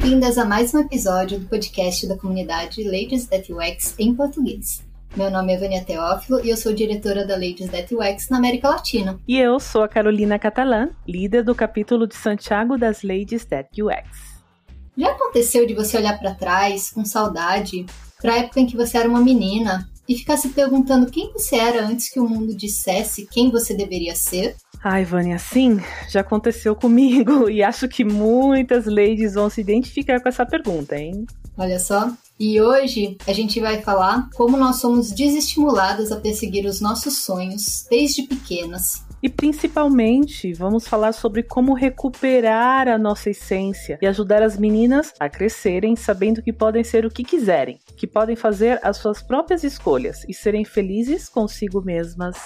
Bem-vindas a mais um episódio do podcast da comunidade Ladies That UX em português. Meu nome é Vânia Teófilo e eu sou diretora da Ladies That UX na América Latina. E eu sou a Carolina Catalã, líder do capítulo de Santiago das Ladies That UX. Já aconteceu de você olhar para trás com saudade para a época em que você era uma menina e ficar se perguntando quem você era antes que o mundo dissesse quem você deveria ser? Ai, Vânia, sim, já aconteceu comigo e acho que muitas ladies vão se identificar com essa pergunta, hein? Olha só. E hoje a gente vai falar como nós somos desestimuladas a perseguir os nossos sonhos desde pequenas. E principalmente vamos falar sobre como recuperar a nossa essência e ajudar as meninas a crescerem sabendo que podem ser o que quiserem, que podem fazer as suas próprias escolhas e serem felizes consigo mesmas.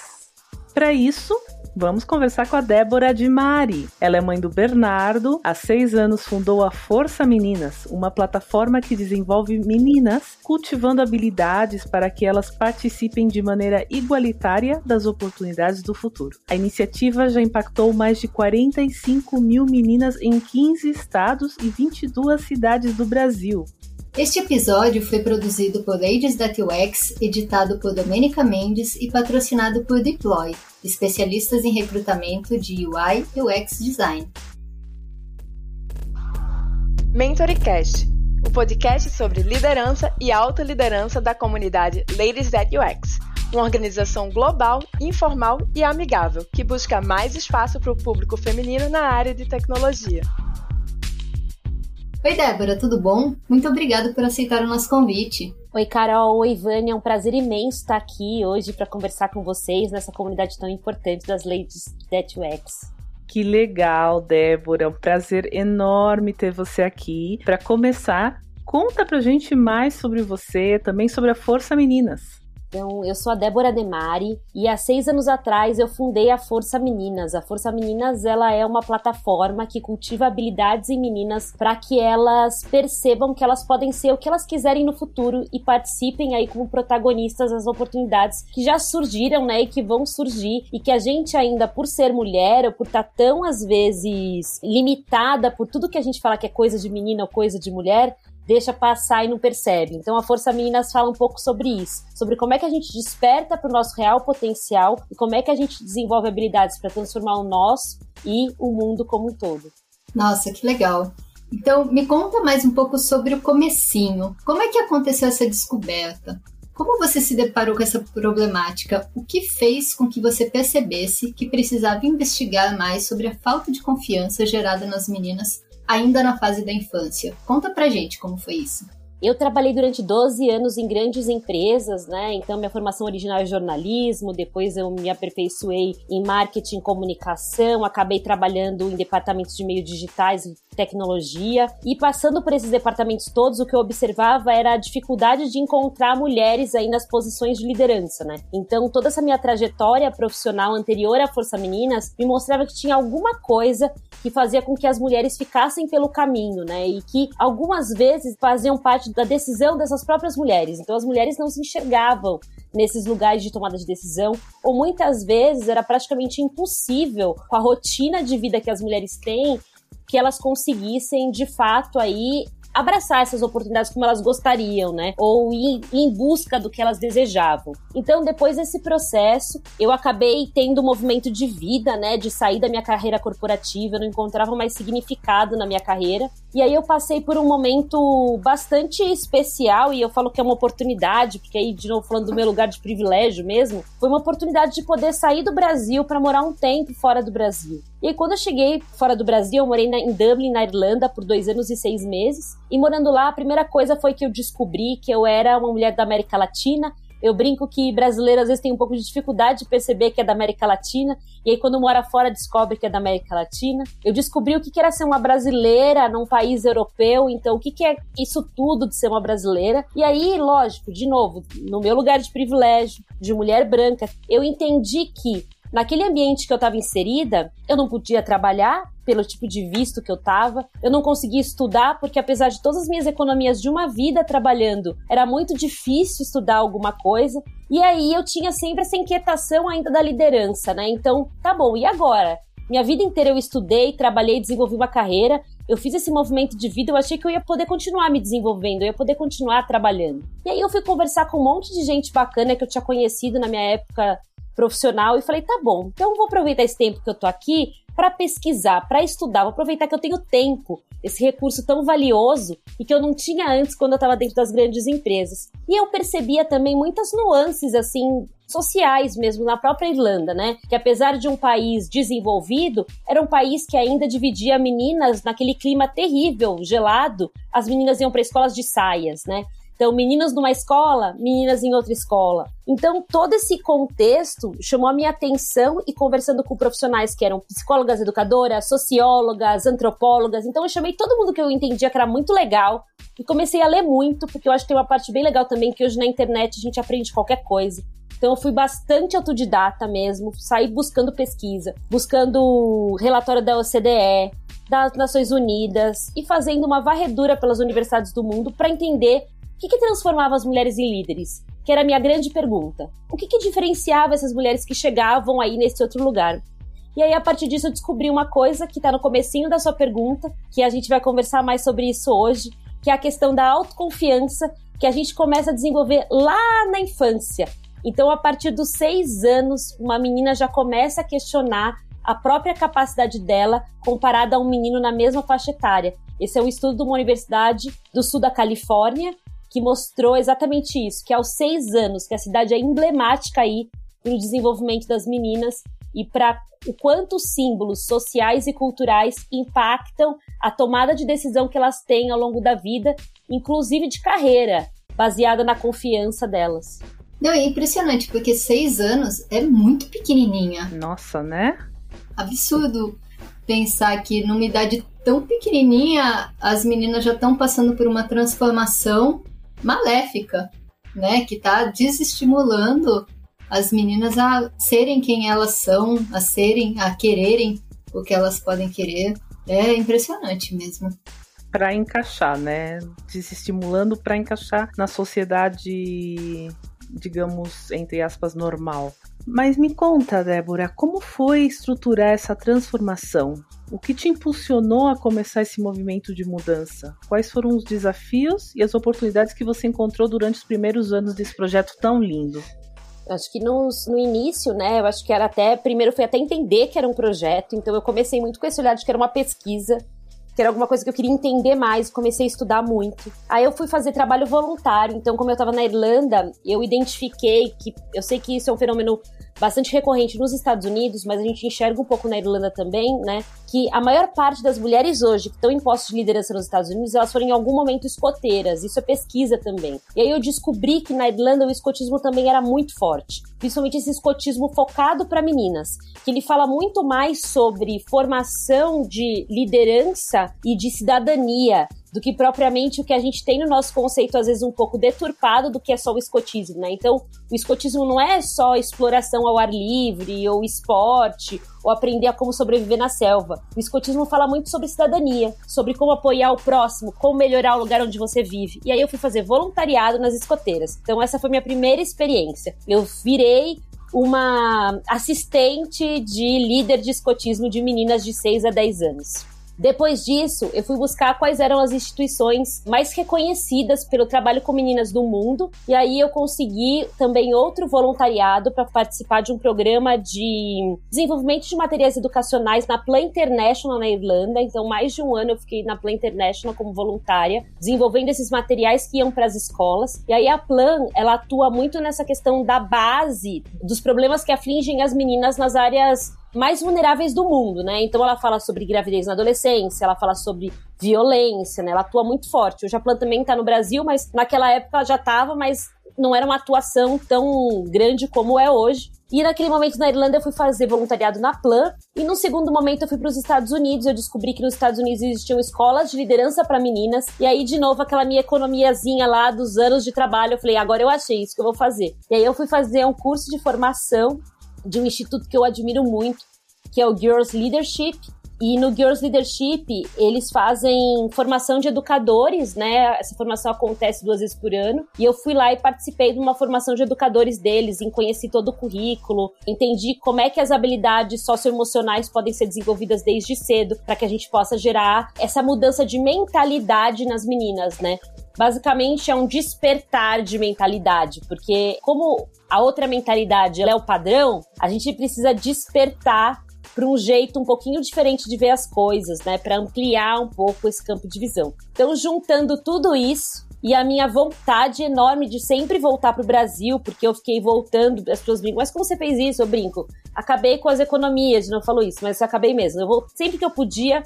Para isso, Vamos conversar com a Débora de Mari. Ela é mãe do Bernardo. Há seis anos fundou a Força Meninas, uma plataforma que desenvolve meninas cultivando habilidades para que elas participem de maneira igualitária das oportunidades do futuro. A iniciativa já impactou mais de 45 mil meninas em 15 estados e 22 cidades do Brasil. Este episódio foi produzido por Ladies That UX, editado por Domenica Mendes e patrocinado por Deploy, especialistas em recrutamento de UI e UX Design. MentoryCast, o podcast sobre liderança e autoliderança da comunidade Ladies That UX, uma organização global, informal e amigável que busca mais espaço para o público feminino na área de tecnologia. Oi, Débora, tudo bom? Muito obrigada por aceitar o nosso convite. Oi, Carol. Oi, Vânia. É um prazer imenso estar aqui hoje para conversar com vocês nessa comunidade tão importante das Ladies That UX. Que legal, Débora. É um prazer enorme ter você aqui. Para começar, conta pra gente mais sobre você, também sobre a Força Meninas. Então, eu sou a Débora Demari e há seis anos atrás eu fundei a Força Meninas. A Força Meninas ela é uma plataforma que cultiva habilidades em meninas para que elas percebam que elas podem ser o que elas quiserem no futuro e participem aí como protagonistas das oportunidades que já surgiram, né, e que vão surgir e que a gente ainda por ser mulher ou por estar tá tão às vezes limitada por tudo que a gente fala que é coisa de menina ou coisa de mulher, deixa passar e não percebe. Então a Força Meninas fala um pouco sobre isso, sobre como é que a gente desperta para o nosso real potencial e como é que a gente desenvolve habilidades para transformar o nosso e o mundo como um todo. Nossa, que legal. Então, me conta mais um pouco sobre o comecinho. Como é que aconteceu essa descoberta? Como você se deparou com essa problemática? O que fez com que você percebesse que precisava investigar mais sobre a falta de confiança gerada nas meninas ainda na fase da infância. Conta pra gente como foi isso. Eu trabalhei durante 12 anos em grandes empresas, né? Então, minha formação original é jornalismo, depois eu me aperfeiçoei em marketing comunicação, acabei trabalhando em departamentos de meios digitais tecnologia. E passando por esses departamentos todos, o que eu observava era a dificuldade de encontrar mulheres aí nas posições de liderança, né? Então, toda essa minha trajetória profissional anterior à Força Meninas me mostrava que tinha alguma coisa que fazia com que as mulheres ficassem pelo caminho, né? E que algumas vezes faziam parte da decisão dessas próprias mulheres. Então as mulheres não se enxergavam nesses lugares de tomada de decisão, ou muitas vezes era praticamente impossível com a rotina de vida que as mulheres têm que elas conseguissem de fato aí abraçar essas oportunidades como elas gostariam, né? Ou ir, em busca do que elas desejavam. Então, depois desse processo, eu acabei tendo um movimento de vida, né? De sair da minha carreira corporativa, eu não encontrava mais significado na minha carreira. E aí eu passei por um momento bastante especial, e eu falo que é uma oportunidade, porque aí, de novo, falando do meu lugar de privilégio mesmo, foi uma oportunidade de poder sair do Brasil para morar um tempo fora do Brasil. E aí, quando eu cheguei fora do Brasil, eu morei na, em Dublin, na Irlanda, por dois anos e seis meses. E morando lá, a primeira coisa foi que eu descobri que eu era uma mulher da América Latina. Eu brinco que brasileiro às vezes tem um pouco de dificuldade de perceber que é da América Latina, e aí quando mora fora descobre que é da América Latina. Eu descobri o que era ser uma brasileira num país europeu, então o que é isso tudo de ser uma brasileira. E aí, lógico, de novo, no meu lugar de privilégio, de mulher branca, eu entendi que naquele ambiente que eu estava inserida, eu não podia trabalhar pelo tipo de visto que eu estava, eu não conseguia estudar porque apesar de todas as minhas economias de uma vida trabalhando, era muito difícil estudar alguma coisa. E aí eu tinha sempre essa inquietação ainda da liderança, né? Então, tá bom, e agora? Minha vida inteira eu estudei, trabalhei, desenvolvi uma carreira. Eu fiz esse movimento de vida, eu achei que eu ia poder continuar me desenvolvendo, eu ia poder continuar trabalhando. E aí eu fui conversar com um monte de gente bacana que eu tinha conhecido na minha época profissional e falei, tá bom, então vou aproveitar esse tempo que eu tô aqui para pesquisar, para estudar, vou aproveitar que eu tenho tempo, esse recurso tão valioso e que eu não tinha antes quando eu estava dentro das grandes empresas. E eu percebia também muitas nuances assim sociais mesmo na própria Irlanda, né? Que apesar de um país desenvolvido, era um país que ainda dividia meninas naquele clima terrível, gelado. As meninas iam para escolas de saias, né? Então, meninos numa escola, meninas em outra escola. Então, todo esse contexto chamou a minha atenção e conversando com profissionais que eram psicólogas, educadoras, sociólogas, antropólogas. Então, eu chamei todo mundo que eu entendia que era muito legal e comecei a ler muito, porque eu acho que tem uma parte bem legal também que hoje na internet a gente aprende qualquer coisa. Então eu fui bastante autodidata mesmo, saí buscando pesquisa, buscando relatório da OCDE, das Nações Unidas e fazendo uma varredura pelas universidades do mundo para entender o que, que transformava as mulheres em líderes? Que era a minha grande pergunta. O que, que diferenciava essas mulheres que chegavam aí nesse outro lugar? E aí, a partir disso, eu descobri uma coisa que está no comecinho da sua pergunta, que a gente vai conversar mais sobre isso hoje, que é a questão da autoconfiança que a gente começa a desenvolver lá na infância. Então, a partir dos seis anos, uma menina já começa a questionar a própria capacidade dela comparada a um menino na mesma faixa etária. Esse é um estudo de uma universidade do sul da Califórnia, que mostrou exatamente isso, que aos seis anos, que a cidade é emblemática aí para o desenvolvimento das meninas e para o quanto os símbolos sociais e culturais impactam a tomada de decisão que elas têm ao longo da vida, inclusive de carreira, baseada na confiança delas. Não, é impressionante, porque seis anos é muito pequenininha. Nossa, né? Absurdo pensar que numa idade tão pequenininha as meninas já estão passando por uma transformação maléfica, né? Que está desestimulando as meninas a serem quem elas são, a serem, a quererem o que elas podem querer. É impressionante mesmo. Para encaixar, né? Desestimulando para encaixar na sociedade, digamos, entre aspas, normal. Mas me conta, Débora, como foi estruturar essa transformação? O que te impulsionou a começar esse movimento de mudança? Quais foram os desafios e as oportunidades que você encontrou durante os primeiros anos desse projeto tão lindo? Acho que no, início, né, eu acho que era até, primeiro foi até entender que era um projeto, então eu comecei muito com esse olhar de que era uma pesquisa, que era alguma coisa que eu queria entender mais, comecei a estudar muito. Aí eu fui fazer trabalho voluntário, então como eu estava na Irlanda, eu identifiquei que eu sei que isso é um fenômeno bastante recorrente nos Estados Unidos, mas a gente enxerga um pouco na Irlanda também, né? Que a maior parte das mulheres hoje que estão em postos de liderança nos Estados Unidos, elas foram em algum momento escoteiras. Isso é pesquisa também. E aí eu descobri que na Irlanda o escotismo também era muito forte, principalmente esse escotismo focado para meninas, que ele fala muito mais sobre formação de liderança e de cidadania do que propriamente o que a gente tem no nosso conceito, às vezes um pouco deturpado do que é só o escotismo, né? Então, o escotismo não é só exploração ao ar livre, ou esporte, ou aprender a como sobreviver na selva. O escotismo fala muito sobre cidadania, sobre como apoiar o próximo, como melhorar o lugar onde você vive. E aí eu fui fazer voluntariado nas escoteiras. Então, essa foi minha primeira experiência. Eu virei uma assistente de líder de escotismo de meninas de 6 a 10 anos. Depois disso, eu fui buscar quais eram as instituições mais reconhecidas pelo trabalho com meninas do mundo, e aí eu consegui também outro voluntariado para participar de um programa de desenvolvimento de materiais educacionais na Plan International na Irlanda. Então, mais de um ano eu fiquei na Plan International como voluntária, desenvolvendo esses materiais que iam para as escolas. E aí a Plan, ela atua muito nessa questão da base dos problemas que afligem as meninas nas áreas mais vulneráveis do mundo, né? Então ela fala sobre gravidez na adolescência, ela fala sobre violência, né? Ela atua muito forte. O Japlan também está no Brasil, mas naquela época já estava, mas não era uma atuação tão grande como é hoje. E naquele momento na Irlanda eu fui fazer voluntariado na Plan. E no segundo momento eu fui para os Estados Unidos. Eu descobri que nos Estados Unidos existiam escolas de liderança para meninas. E aí, de novo, aquela minha economiazinha lá dos anos de trabalho. Eu falei, agora eu achei isso que eu vou fazer. E aí eu fui fazer um curso de formação de um instituto que eu admiro muito, que é o Girls Leadership, E no Girls Leadership, eles fazem formação de educadores, né? Essa formação acontece duas vezes por ano. E eu fui lá e participei de uma formação de educadores deles, em conheci todo o currículo, entendi como é que as habilidades socioemocionais podem ser desenvolvidas desde cedo, para que a gente possa gerar essa mudança de mentalidade nas meninas, né? Basicamente é um despertar de mentalidade, porque como a outra mentalidade é o padrão, a gente precisa despertar para um jeito um pouquinho diferente de ver as coisas, né, para ampliar um pouco esse campo de visão. Então, juntando tudo isso, e a minha vontade enorme de sempre voltar para o Brasil, porque eu fiquei voltando, as pessoas brincam, mas como você fez isso? Eu brinco. Acabei com as economias, não falou isso, mas acabei mesmo. Eu vou, sempre que eu podia,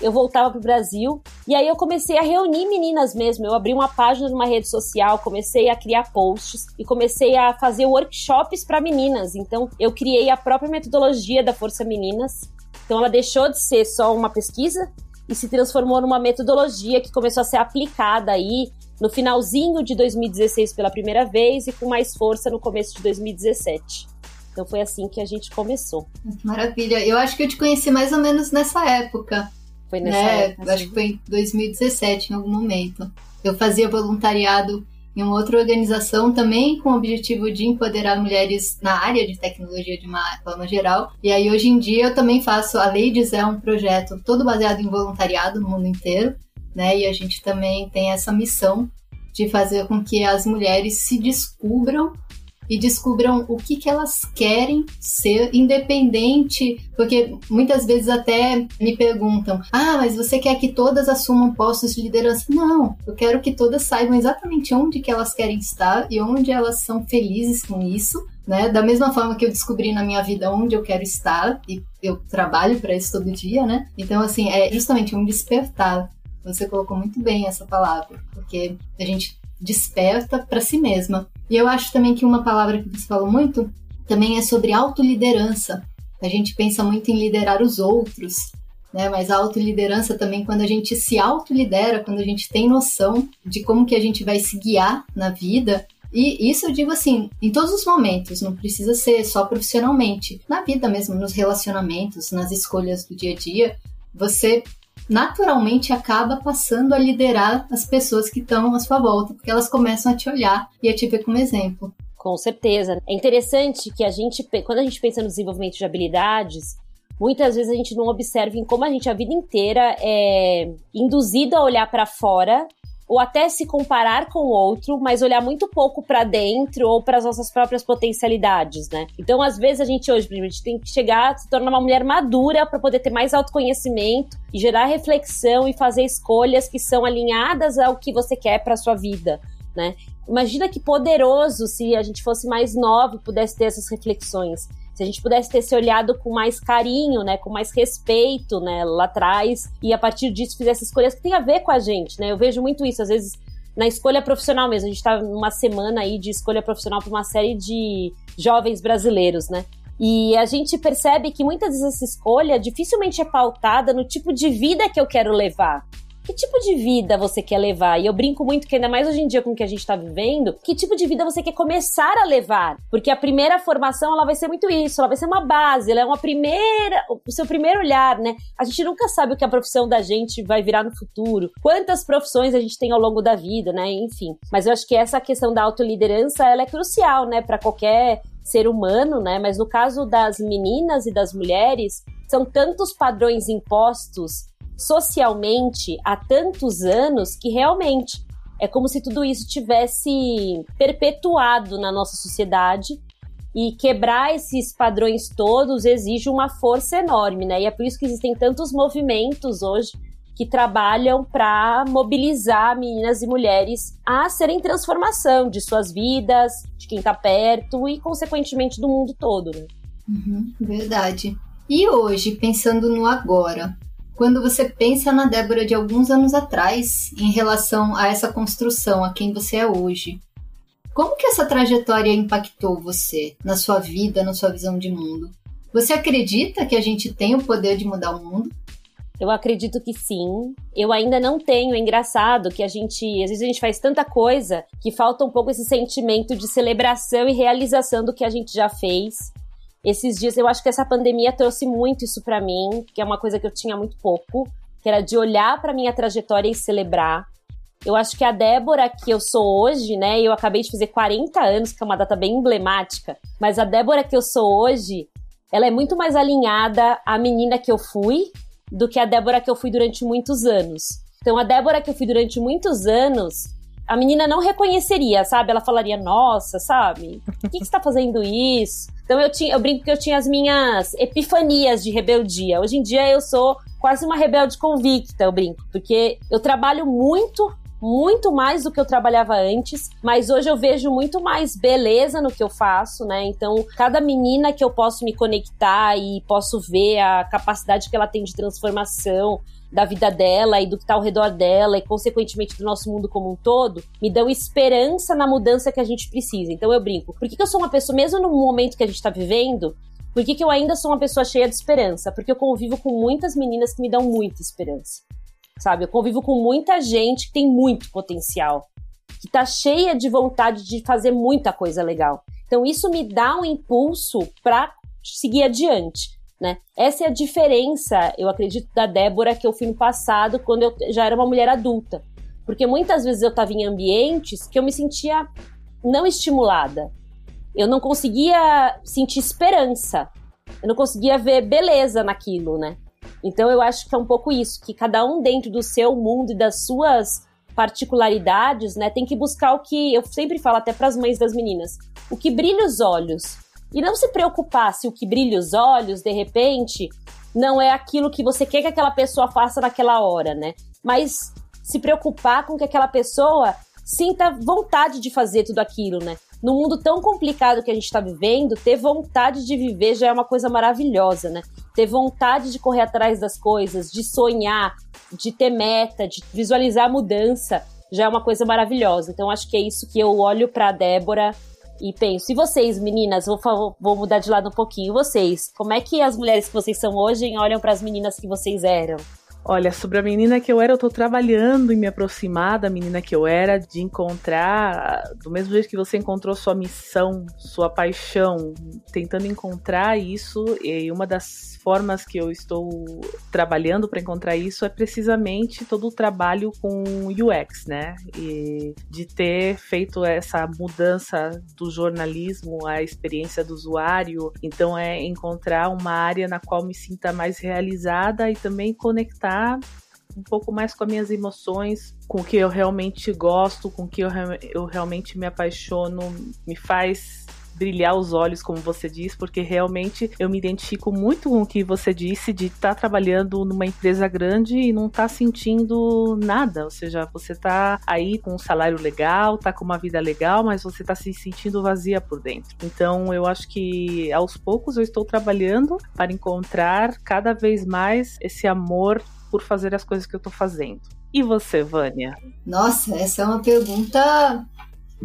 eu voltava pro Brasil. E aí eu comecei a reunir meninas mesmo. Eu abri uma página numa rede social, comecei a criar posts e comecei a fazer workshops para meninas. Então eu criei a própria metodologia da Força Meninas. Então ela deixou de ser só uma pesquisa e se transformou numa metodologia que começou a ser aplicada aí no finalzinho de 2016 pela primeira vez e com mais força no começo de 2017. Então foi assim que a gente começou. Maravilha. Eu acho que eu te conheci mais ou menos nessa época. Foi nessa né? época. Acho que foi em 2017, em algum momento. Eu fazia voluntariado em uma outra organização também com o objetivo de empoderar mulheres na área de tecnologia de uma forma geral. E aí hoje em dia eu também faço a Ladies é um projeto todo baseado em voluntariado no mundo inteiro, né? E a gente também tem essa missão de fazer com que as mulheres se descubram e descubram o que, que elas querem ser, independente, porque muitas vezes até me perguntam: ah, mas você quer que todas assumam postos de liderança? Não, eu quero que todas saibam exatamente onde que elas querem estar e onde elas são felizes com isso. Né? Da mesma forma que eu descobri na minha vida onde eu quero estar e eu trabalho para isso todo dia, né? Então assim, é justamente um despertar. Você colocou muito bem essa palavra, porque a gente desperta para si mesma. E eu acho também que uma palavra que você falou muito também é sobre autoliderança. A gente pensa muito em liderar os outros, né? Mas a autoliderança também quando a gente se autolidera, quando a gente tem noção de como que a gente vai se guiar na vida, e isso eu digo assim, em todos os momentos, não precisa ser só profissionalmente, na vida mesmo, nos relacionamentos, nas escolhas do dia a dia, você naturalmente acaba passando a liderar as pessoas que estão à sua volta, porque elas começam a te olhar e a te ver como exemplo. Com certeza. É interessante que a gente, quando a gente pensa no desenvolvimento de habilidades, muitas vezes a gente não observa em como a gente a vida inteira é induzido a olhar para fora ou até se comparar com o outro, mas olhar muito pouco para dentro ou para as nossas próprias potencialidades, né? Então, às vezes a gente hoje, a gente tem que chegar, se tornar uma mulher madura para poder ter mais autoconhecimento e gerar reflexão e fazer escolhas que são alinhadas ao que você quer para sua vida, né? Imagina que poderoso se a gente fosse mais nova e pudesse ter essas reflexões se a gente pudesse ter se olhado com mais carinho, né, com mais respeito, né, lá atrás, e a partir disso fizesse escolhas que tem a ver com a gente, né? Eu vejo muito isso, às vezes na escolha profissional mesmo. A gente está numa semana aí de escolha profissional para uma série de jovens brasileiros, né? E a gente percebe que muitas vezes essa escolha dificilmente é pautada no tipo de vida que eu quero levar que tipo de vida você quer levar? E eu brinco muito que ainda mais hoje em dia com o que a gente está vivendo, que tipo de vida você quer começar a levar? Porque a primeira formação, ela vai ser muito isso, ela vai ser uma base, ela é uma primeira, o seu primeiro olhar, né? A gente nunca sabe o que a profissão da gente vai virar no futuro, quantas profissões a gente tem ao longo da vida, né? Enfim. Mas eu acho que essa questão da autoliderança, ela é crucial, né, para qualquer ser humano, né? Mas no caso das meninas e das mulheres, são tantos padrões impostos socialmente há tantos anos que realmente é como se tudo isso tivesse perpetuado na nossa sociedade e quebrar esses padrões todos exige uma força enorme, né? E é por isso que existem tantos movimentos hoje que trabalham para mobilizar meninas e mulheres a serem transformação de suas vidas, de quem está perto e, consequentemente, do mundo todo. Né? Uhum, verdade. E hoje, pensando no agora, quando você pensa na Débora de alguns anos atrás em relação a essa construção, a quem você é hoje. Como que essa trajetória impactou você na sua vida, na sua visão de mundo? Você acredita que a gente tem o poder de mudar o mundo? Eu acredito que sim. Eu ainda não tenho. É engraçado que a gente, às vezes a gente faz tanta coisa que falta um pouco esse sentimento de celebração e realização do que a gente já fez. Esses dias eu acho que essa pandemia trouxe muito isso para mim, que é uma coisa que eu tinha muito pouco, que era de olhar para minha trajetória e celebrar. Eu acho que a Débora que eu sou hoje, né? Eu acabei de fazer 40 anos, que é uma data bem emblemática, mas a Débora que eu sou hoje, ela é muito mais alinhada à menina que eu fui do que a Débora que eu fui durante muitos anos. Então, a Débora que eu fui durante muitos anos, a menina não reconheceria, sabe? Ela falaria, nossa, sabe? Por que, que você tá fazendo isso? Então eu tinha, eu brinco que eu tinha as minhas epifanias de rebeldia. Hoje em dia eu sou quase uma rebelde convicta, eu brinco, porque eu trabalho muito muito mais do que eu trabalhava antes, mas hoje eu vejo muito mais beleza no que eu faço, né? Então, cada menina que eu posso me conectar e posso ver a capacidade que ela tem de transformação, da vida dela e do que está ao redor dela e, consequentemente, do nosso mundo como um todo, me dão esperança na mudança que a gente precisa. Então eu brinco. Por que, que eu sou uma pessoa, mesmo no momento que a gente está vivendo, por que, que eu ainda sou uma pessoa cheia de esperança? Porque eu convivo com muitas meninas que me dão muita esperança. Sabe? Eu convivo com muita gente que tem muito potencial, que está cheia de vontade de fazer muita coisa legal. Então isso me dá um impulso para seguir adiante. Né? Essa é a diferença, eu acredito, da Débora que eu fui no passado, quando eu já era uma mulher adulta. Porque muitas vezes eu estava em ambientes que eu me sentia não estimulada. Eu não conseguia sentir esperança. Eu não conseguia ver beleza naquilo, né? Então eu acho que é um pouco isso, que cada um dentro do seu mundo e das suas particularidades, né, tem que buscar o que eu sempre falo até para as mães das meninas, o que brilha os olhos, e não se preocupar se o que brilha os olhos, de repente, não é aquilo que você quer que aquela pessoa faça naquela hora, né? Mas se preocupar com que aquela pessoa sinta vontade de fazer tudo aquilo, né? No mundo tão complicado que a gente está vivendo, ter vontade de viver já é uma coisa maravilhosa, né? Ter vontade de correr atrás das coisas, de sonhar, de ter meta, de visualizar a mudança, já é uma coisa maravilhosa. Então acho que é isso que eu olho para Débora e penso, e vocês, meninas, vou, vou mudar de lado um pouquinho, vocês, como é que as mulheres que vocês são hoje olham para as meninas que vocês eram? Olha, sobre a menina que eu era, eu tô trabalhando em me aproximar da menina que eu era, de encontrar, do mesmo jeito que você encontrou sua missão, sua paixão, tentando encontrar isso, e uma das formas que eu estou trabalhando para encontrar isso é precisamente todo o trabalho com UX, né? E de ter feito essa mudança do jornalismo à experiência do usuário. Então é encontrar uma área na qual me sinta mais realizada e também conectar um pouco mais com as minhas emoções, com o que eu realmente gosto, com o que eu, eu realmente me apaixono, me faz brilhar os olhos, como você diz, porque realmente eu me identifico muito com o que você disse de estar tá trabalhando numa empresa grande e não estar tá sentindo nada. Ou seja, você está aí com um salário legal, está com uma vida legal, mas você está se sentindo vazia por dentro. Então eu acho que aos poucos eu estou trabalhando para encontrar cada vez mais esse amor por fazer as coisas que eu estou fazendo. E você, Vânia? Nossa, essa é uma pergunta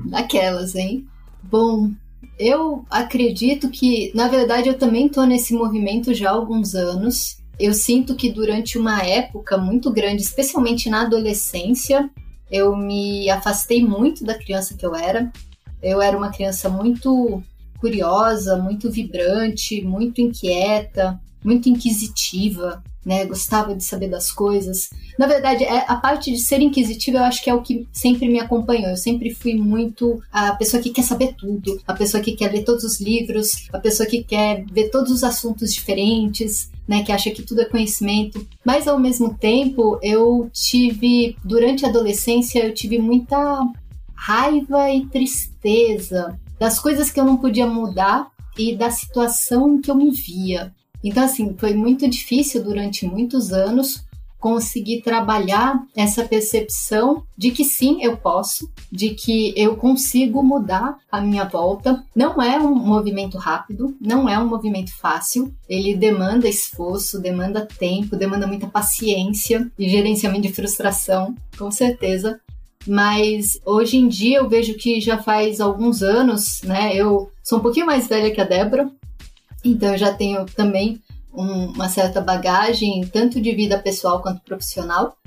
daquelas, hein? Bom, eu acredito que, na verdade, eu também estou nesse movimento já há alguns anos. Eu sinto que durante uma época muito grande, especialmente na adolescência, eu me afastei muito da criança que eu era. Eu era uma criança muito curiosa, muito vibrante, muito inquieta, muito inquisitiva né? Gostava de saber das coisas. Na verdade, é, a parte de ser inquisitiva eu acho que é o que sempre me acompanhou. Eu sempre fui muito a pessoa que quer saber tudo, a pessoa que quer ler todos os livros, a pessoa que quer ver todos os assuntos diferentes, né, que acha que tudo é conhecimento. Mas ao mesmo tempo, eu tive durante a adolescência eu tive muita raiva e tristeza das coisas que eu não podia mudar e da situação que eu me via. Então, assim, foi muito difícil durante muitos anos conseguir trabalhar essa percepção de que sim, eu posso, de que eu consigo mudar a minha volta. Não é um movimento rápido, não é um movimento fácil, ele demanda esforço, demanda tempo, demanda muita paciência e gerenciamento de frustração, com certeza. Mas hoje em dia eu vejo que já faz alguns anos, né? Eu sou um pouquinho mais velha que a Débora, então eu já tenho também um, uma certa bagagem, tanto de vida pessoal quanto profissional.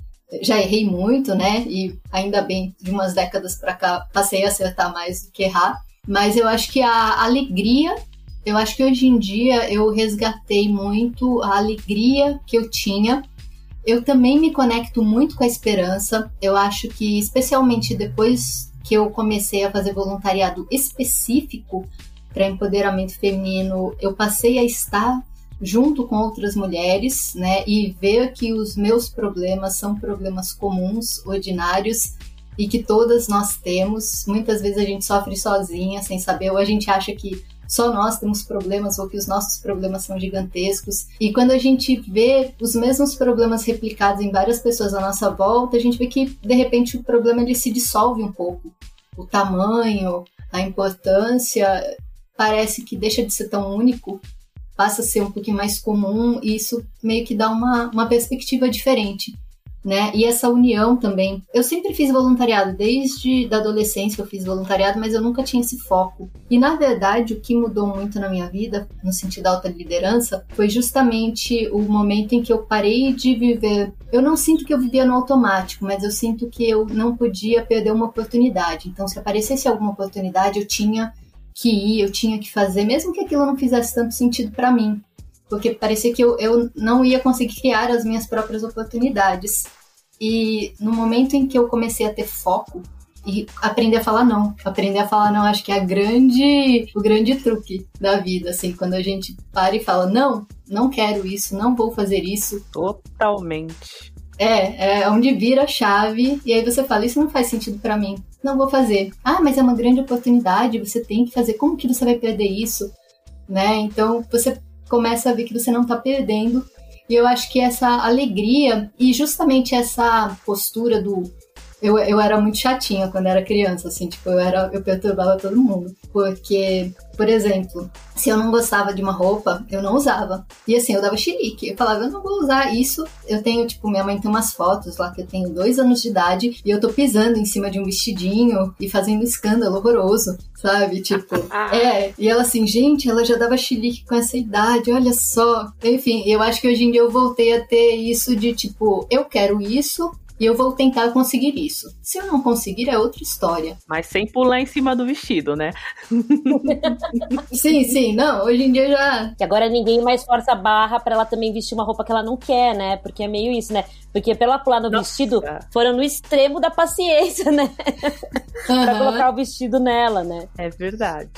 Já errei muito, né? E ainda bem, de umas décadas para cá, passei a acertar mais do que errar. Mas eu acho que a alegria Eu acho que hoje em dia eu resgatei muito a alegria que eu tinha. Eu também me conecto muito com a esperança. Eu acho que, especialmente depois que eu comecei a fazer voluntariado específico para empoderamento feminino, eu passei a estar junto com outras mulheres, né, e ver que os meus problemas são problemas comuns, ordinários e que todas nós temos. Muitas vezes a gente sofre sozinha, sem saber, ou a gente acha que só nós temos problemas ou que os nossos problemas são gigantescos. E quando a gente vê os mesmos problemas replicados em várias pessoas à nossa volta, a gente vê que de repente o problema ele se dissolve um pouco. O tamanho, a importância parece que deixa de ser tão único passa a ser um pouquinho mais comum e isso meio que dá uma, uma perspectiva diferente. Né? E essa união também. Eu sempre fiz voluntariado, desde a adolescência eu fiz voluntariado, mas eu nunca tinha esse foco. E na verdade, o que mudou muito na minha vida, no sentido da alta liderança, foi justamente o momento em que eu parei de viver. Eu não sinto que eu vivia no automático, mas eu sinto que eu não podia perder uma oportunidade. Então, se aparecesse alguma oportunidade, eu tinha que ir, eu tinha que fazer, mesmo que aquilo não fizesse tanto sentido para mim. Porque parecia que eu, eu não ia conseguir criar as minhas próprias oportunidades. E no momento em que eu comecei a ter foco e aprender a falar não, aprender a falar não, acho que é a grande, o grande truque da vida, assim, quando a gente para e fala não, não quero isso, não vou fazer isso. Totalmente. É, é onde vira a chave e aí você fala, isso não faz sentido para mim não vou fazer. Ah, mas é uma grande oportunidade, você tem que fazer. Como que você vai perder isso? Né? Então você começa a ver que você não está perdendo. E eu acho que essa alegria e justamente essa postura do eu, eu era muito chatinha quando era criança, assim, tipo, eu era eu perturbava todo mundo, porque por exemplo, se eu não gostava de uma roupa, eu não usava. E assim, eu dava xilique. Eu falava, eu não vou usar isso. Eu tenho, tipo, minha mãe tem umas fotos lá que eu tenho dois anos de idade e eu tô pisando em cima de um vestidinho e fazendo um escândalo horroroso, sabe? Tipo, é. E ela assim, gente, ela já dava xilique com essa idade, olha só. Enfim, eu acho que hoje em dia eu voltei a ter isso de tipo, eu quero isso, e eu vou tentar conseguir isso. Se eu não conseguir, é outra história. Mas sem pular em cima do vestido, né? sim, sim, não, hoje em dia já. Que agora ninguém mais força a barra para ela também vestir uma roupa que ela não quer, né? Porque é meio isso, né? Porque pra ela pular no Nossa. vestido, foram no extremo da paciência, né? Uhum. pra colocar o vestido nela, né? É verdade.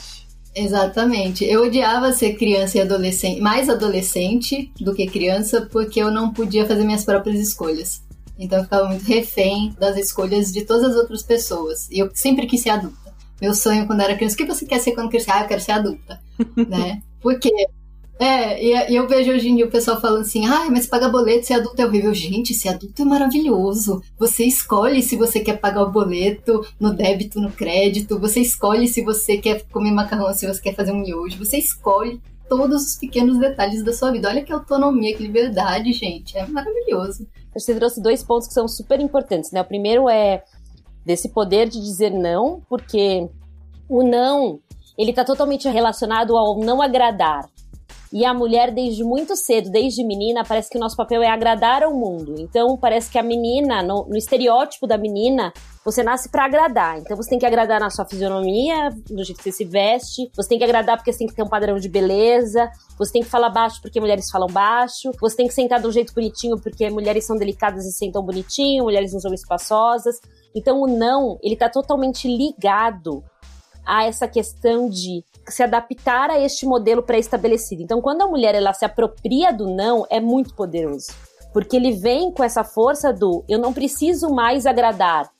Exatamente. Eu odiava ser criança e adolescente, mais adolescente do que criança, porque eu não podia fazer minhas próprias escolhas. Então eu ficava muito refém das escolhas de todas as outras pessoas. E eu sempre quis ser adulta. Meu sonho quando era criança, o que você quer ser quando crescer? Ah, eu quero ser adulta, né? Porque é, e, eu vejo hoje em dia o pessoal falando assim, ah, mas pagar boleto, ser adulto é horrível. Gente, ser adulto é maravilhoso. Você escolhe se você quer pagar o boleto no débito, no crédito. Você escolhe se você quer comer macarrão, se você quer fazer um miojo. Você escolhe todos os pequenos detalhes da sua vida. Olha que autonomia, que liberdade, gente. É maravilhoso. Você trouxe dois pontos que são super importantes, né? O primeiro é desse poder de dizer não, porque o não, ele tá totalmente relacionado ao não agradar. E a mulher, desde muito cedo, desde menina, parece que o nosso papel é agradar ao mundo. Então, parece que a menina, no, no estereótipo da menina, você nasce para agradar. Então, você tem que agradar na sua fisionomia, no jeito que você se veste. Você tem que agradar porque você tem que ter um padrão de beleza. Você tem que falar baixo porque mulheres falam baixo. Você tem que sentar de um jeito bonitinho porque mulheres são delicadas e sentam bonitinho, mulheres não são espaçosas. Então, o não, ele tá totalmente ligado a essa questão de se adaptar a este modelo pré-estabelecido. Então, quando a mulher ela se apropria do não, é muito poderoso, porque ele vem com essa força do eu não preciso mais agradar,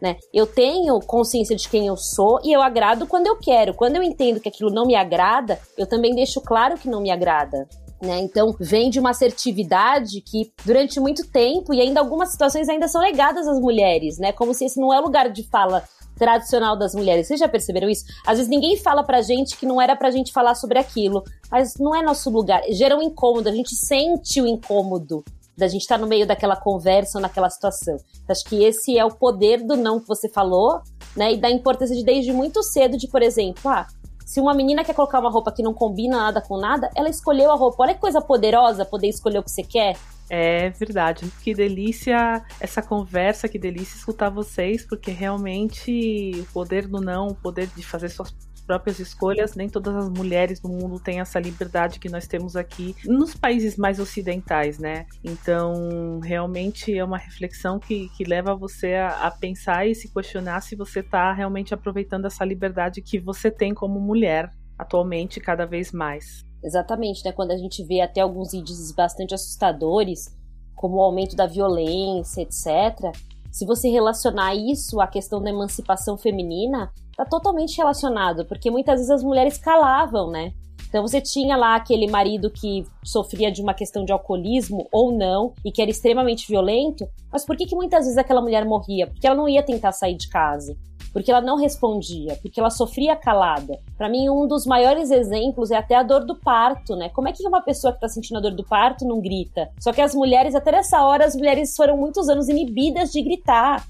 né? Eu tenho consciência de quem eu sou e eu agrado quando eu quero. Quando eu entendo que aquilo não me agrada, eu também deixo claro que não me agrada. Né? Então vem de uma assertividade que durante muito tempo e ainda algumas situações ainda são legadas às mulheres, né? Como se esse não é lugar de fala tradicional das mulheres. Vocês já perceberam isso? Às vezes ninguém fala pra gente que não era pra gente falar sobre aquilo, mas não é nosso lugar. Gera um incômodo, a gente sente o incômodo da gente estar tá no meio daquela conversa ou naquela situação. Acho que esse é o poder do não que você falou, né? E da importância de desde muito cedo de, por exemplo, ah, se uma menina quer colocar uma roupa que não combina nada com nada, ela escolheu a roupa. Olha que coisa poderosa poder escolher o que você quer. É verdade. Que delícia essa conversa, que delícia escutar vocês, porque realmente o poder do não, o poder de fazer suas próprias escolhas. Nem todas as mulheres do mundo têm essa liberdade que nós temos aqui nos países mais ocidentais, né? Então, realmente é uma reflexão que, que leva você a, a pensar e se questionar se você está realmente aproveitando essa liberdade que você tem como mulher atualmente cada vez mais. Exatamente, né? Quando a gente vê até alguns índices bastante assustadores, como o aumento da violência, etc. Se você relacionar isso à questão da emancipação feminina, tá totalmente relacionado, porque muitas vezes as mulheres calavam, né? Então você tinha lá aquele marido que sofria de uma questão de alcoolismo ou não e que era extremamente violento, mas por que, que muitas vezes aquela mulher morria? Porque ela não ia tentar sair de casa porque ela não respondia, porque ela sofria calada. Para mim, um dos maiores exemplos é até a dor do parto, né? Como é que uma pessoa que tá sentindo a dor do parto não grita? Só que as mulheres, até nessa hora, as mulheres foram muitos anos inibidas de gritar.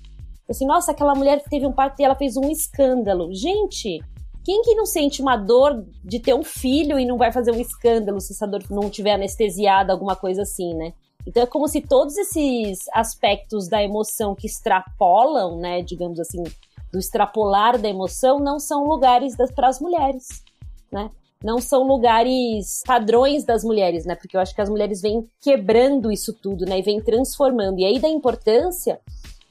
Assim, nossa, aquela mulher teve um parto e ela fez um escândalo. Gente, quem que não sente uma dor de ter um filho e não vai fazer um escândalo se essa dor não tiver anestesiada, alguma coisa assim, né? Então é como se todos esses aspectos da emoção que extrapolam, né, digamos assim, do extrapolar da emoção não são lugares para as mulheres, né? Não são lugares padrões das mulheres, né? Porque eu acho que as mulheres vêm quebrando isso tudo, né? E vêm transformando. E aí da importância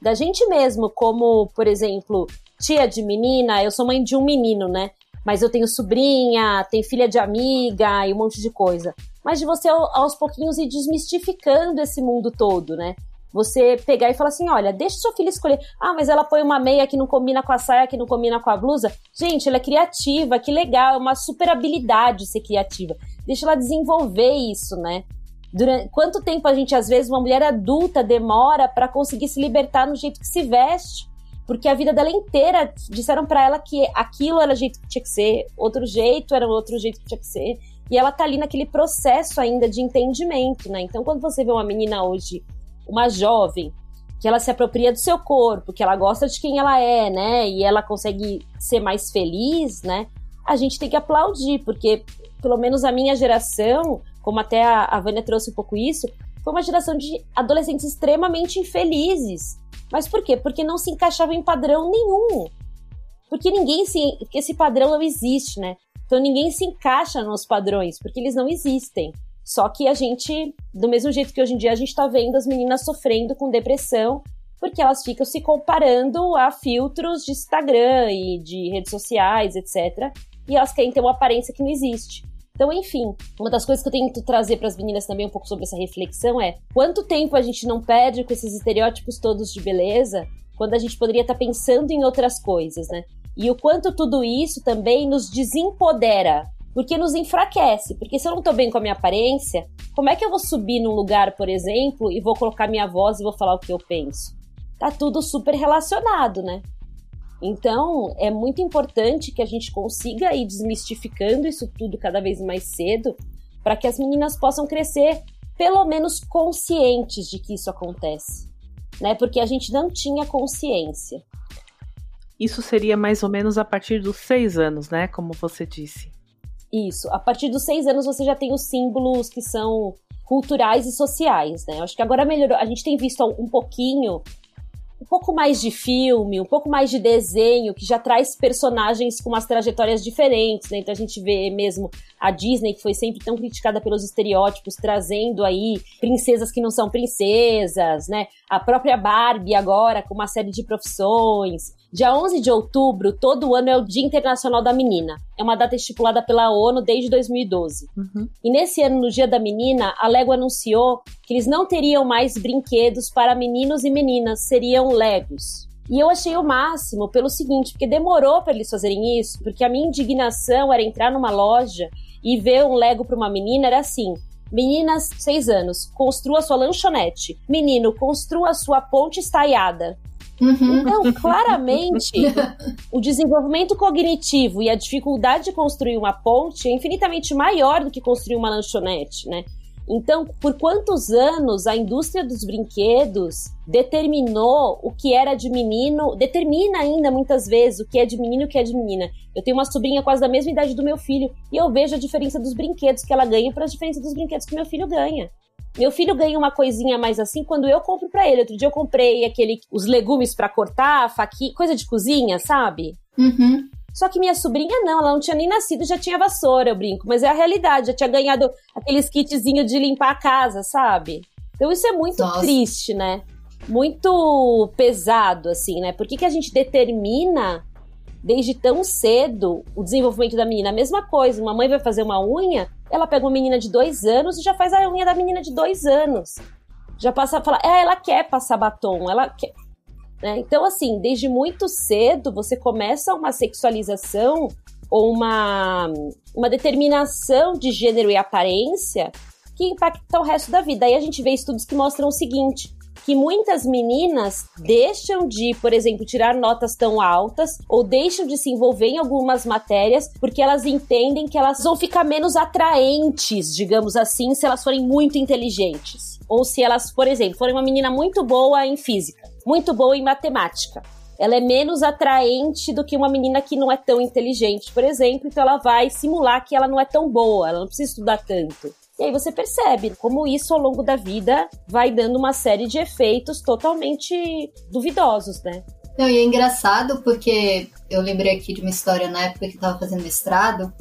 da gente mesmo, como, por exemplo, tia de menina, eu sou mãe de um menino, né? Mas eu tenho sobrinha, tenho filha de amiga e um monte de coisa. Mas de você aos pouquinhos ir desmistificando esse mundo todo, né? Você pegar e falar assim: olha, deixa sua filha escolher. Ah, mas ela põe uma meia que não combina com a saia, que não combina com a blusa. Gente, ela é criativa, que legal, é uma super habilidade ser criativa. Deixa ela desenvolver isso, né? Durante, quanto tempo a gente, às vezes, uma mulher adulta demora para conseguir se libertar no jeito que se veste? Porque a vida dela inteira disseram para ela que aquilo era o jeito que tinha que ser, outro jeito era outro jeito que tinha que ser. E ela tá ali naquele processo ainda de entendimento, né? Então, quando você vê uma menina hoje uma jovem que ela se apropria do seu corpo, que ela gosta de quem ela é, né? E ela consegue ser mais feliz, né? A gente tem que aplaudir, porque pelo menos a minha geração, como até a, a Vânia trouxe um pouco isso, foi uma geração de adolescentes extremamente infelizes. Mas por quê? Porque não se encaixava em padrão nenhum. Porque ninguém se. Esse padrão não existe, né? Então ninguém se encaixa nos padrões, porque eles não existem. Só que a gente, do mesmo jeito que hoje em dia a gente está vendo as meninas sofrendo com depressão, porque elas ficam se comparando a filtros de Instagram e de redes sociais, etc. E elas querem ter uma aparência que não existe. Então, enfim, uma das coisas que eu tento trazer para as meninas também um pouco sobre essa reflexão é quanto tempo a gente não perde com esses estereótipos todos de beleza, quando a gente poderia estar tá pensando em outras coisas, né? E o quanto tudo isso também nos desempodera porque nos enfraquece. Porque se eu não tô bem com a minha aparência, como é que eu vou subir num lugar, por exemplo, e vou colocar minha voz e vou falar o que eu penso? Tá tudo super relacionado, né? Então, é muito importante que a gente consiga ir desmistificando isso tudo cada vez mais cedo, para que as meninas possam crescer pelo menos conscientes de que isso acontece, né? Porque a gente não tinha consciência. Isso seria mais ou menos a partir dos seis anos, né? Como você disse. Isso. A partir dos seis anos você já tem os símbolos que são culturais e sociais, né? Eu acho que agora melhorou. A gente tem visto um pouquinho, um pouco mais de filme, um pouco mais de desenho, que já traz personagens com umas trajetórias diferentes, né? Então a gente vê mesmo a Disney, que foi sempre tão criticada pelos estereótipos, trazendo aí princesas que não são princesas, né? A própria Barbie agora, com uma série de profissões. Dia 11 de outubro, todo ano, é o Dia Internacional da Menina. É uma data estipulada pela ONU desde 2012. Uhum. E nesse ano, no Dia da Menina, a Lego anunciou que eles não teriam mais brinquedos para meninos e meninas, seriam Legos. E eu achei o máximo pelo seguinte, porque demorou para eles fazerem isso, porque a minha indignação era entrar numa loja e ver um Lego para uma menina era assim: Meninas, seis anos, construa sua lanchonete. Menino, construa sua ponte estaiada. Uhum. Então, claramente, o desenvolvimento cognitivo e a dificuldade de construir uma ponte é infinitamente maior do que construir uma lanchonete, né? Então, por quantos anos a indústria dos brinquedos determinou o que era de menino, determina ainda muitas vezes o que é de menino e o que é de menina. Eu tenho uma sobrinha quase da mesma idade do meu filho e eu vejo a diferença dos brinquedos que ela ganha para a diferença dos brinquedos que meu filho ganha. Meu filho ganha uma coisinha mais assim quando eu compro para ele. Outro dia eu comprei aquele os legumes para cortar, faqui, coisa de cozinha, sabe? Uhum. Só que minha sobrinha não, ela não tinha nem nascido, já tinha vassoura, eu brinco. Mas é a realidade, já tinha ganhado aqueles kitzinhos de limpar a casa, sabe? Então isso é muito Nossa. triste, né? Muito pesado, assim, né? Por que, que a gente determina desde tão cedo o desenvolvimento da menina? A mesma coisa, uma mãe vai fazer uma unha, ela pega uma menina de dois anos e já faz a unha da menina de dois anos. Já passa a falar, é, ela quer passar batom, ela quer. Né? Então, assim, desde muito cedo você começa uma sexualização ou uma, uma determinação de gênero e aparência que impacta o resto da vida. Aí a gente vê estudos que mostram o seguinte: que muitas meninas deixam de, por exemplo, tirar notas tão altas ou deixam de se envolver em algumas matérias porque elas entendem que elas vão ficar menos atraentes, digamos assim, se elas forem muito inteligentes. Ou se elas, por exemplo, forem uma menina muito boa em física muito boa em matemática. Ela é menos atraente do que uma menina que não é tão inteligente, por exemplo, então ela vai simular que ela não é tão boa, ela não precisa estudar tanto. E aí você percebe como isso ao longo da vida vai dando uma série de efeitos totalmente duvidosos, né? Não, e é engraçado porque eu lembrei aqui de uma história na época que eu tava fazendo mestrado,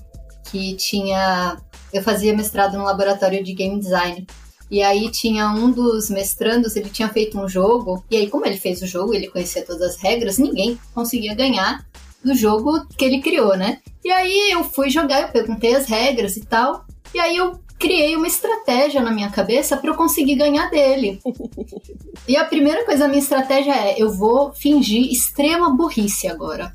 que tinha. Eu fazia mestrado no laboratório de game design. E aí tinha um dos mestrandos, ele tinha feito um jogo, e aí como ele fez o jogo, ele conhecia todas as regras, ninguém conseguia ganhar do jogo que ele criou, né? E aí eu fui jogar, eu perguntei as regras e tal, e aí eu criei uma estratégia na minha cabeça para eu conseguir ganhar dele. e a primeira coisa da minha estratégia é: eu vou fingir extrema burrice agora